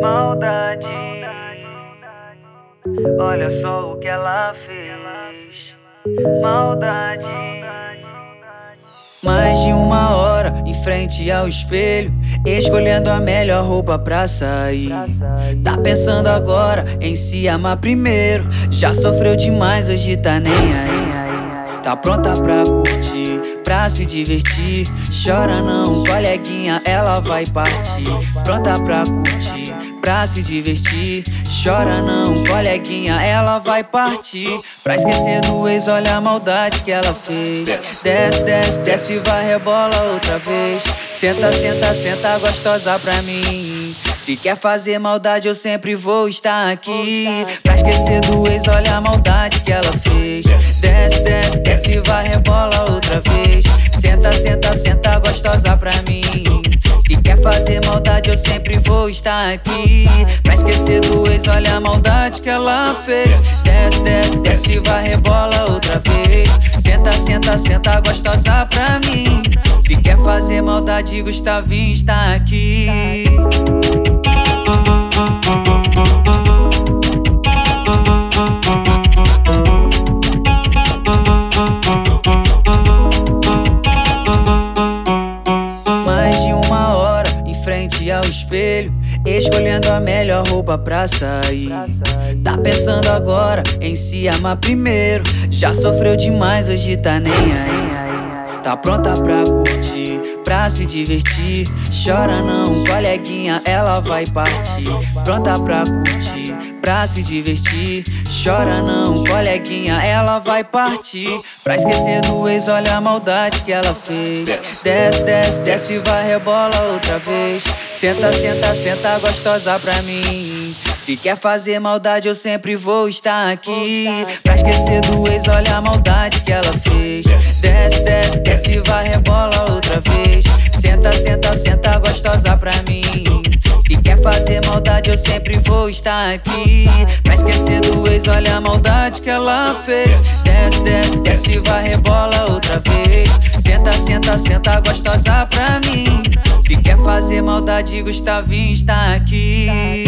Maldade, olha só o que ela fez. Maldade. Mais de uma hora em frente ao espelho, escolhendo a melhor roupa pra sair. Tá pensando agora em se amar primeiro. Já sofreu demais, hoje tá nem aí. Tá pronta pra curtir, pra se divertir. Chora não, coleguinha, ela vai partir. Pronta pra curtir, pra se divertir. Chora não, coleguinha, ela vai partir. Pra esquecer do ex, olha a maldade que ela fez. Desce, desce, desce, vai rebola outra vez. Senta, senta, senta, gostosa pra mim. Se quer fazer maldade, eu sempre vou estar aqui. Pra esquecer do ex, olha a maldade que ela fez. Rebola outra vez. Senta, senta, senta, gostosa pra mim. Se quer fazer maldade, eu sempre vou estar aqui. Pra esquecer do ex, olha a maldade que ela fez. Desce, desce, desce, vai rebola outra vez. Senta, senta, senta, gostosa pra mim. Se quer fazer maldade, Gustavinho está aqui. Frente ao espelho, escolhendo a melhor roupa pra sair. Tá pensando agora em se amar primeiro. Já sofreu demais, hoje tá nem aí. Tá pronta pra curtir, pra se divertir. Chora não, coleguinha, ela vai partir. Pronta pra curtir, pra se divertir. Chora não, coleguinha, ela vai partir. Pra esquecer do ex, olha a maldade que ela fez. Desce, desce, desce, vai rebola outra vez. Senta, senta, senta, gostosa pra mim. Se quer fazer maldade, eu sempre vou estar aqui. Pra esquecer do ex, olha a maldade que ela fez. Desce, desce, desce, vai rebola outra vez. Senta, senta, senta, gostosa pra mim. Se quer fazer maldade, eu sempre vou estar aqui. Pra esquecer do ex, olha a maldade que ela fez. Desce, desce, desce, vai rebola outra vez. Senta, senta, senta, gostosa pra mim. Se quer fazer maldade, Gustavinho está aqui.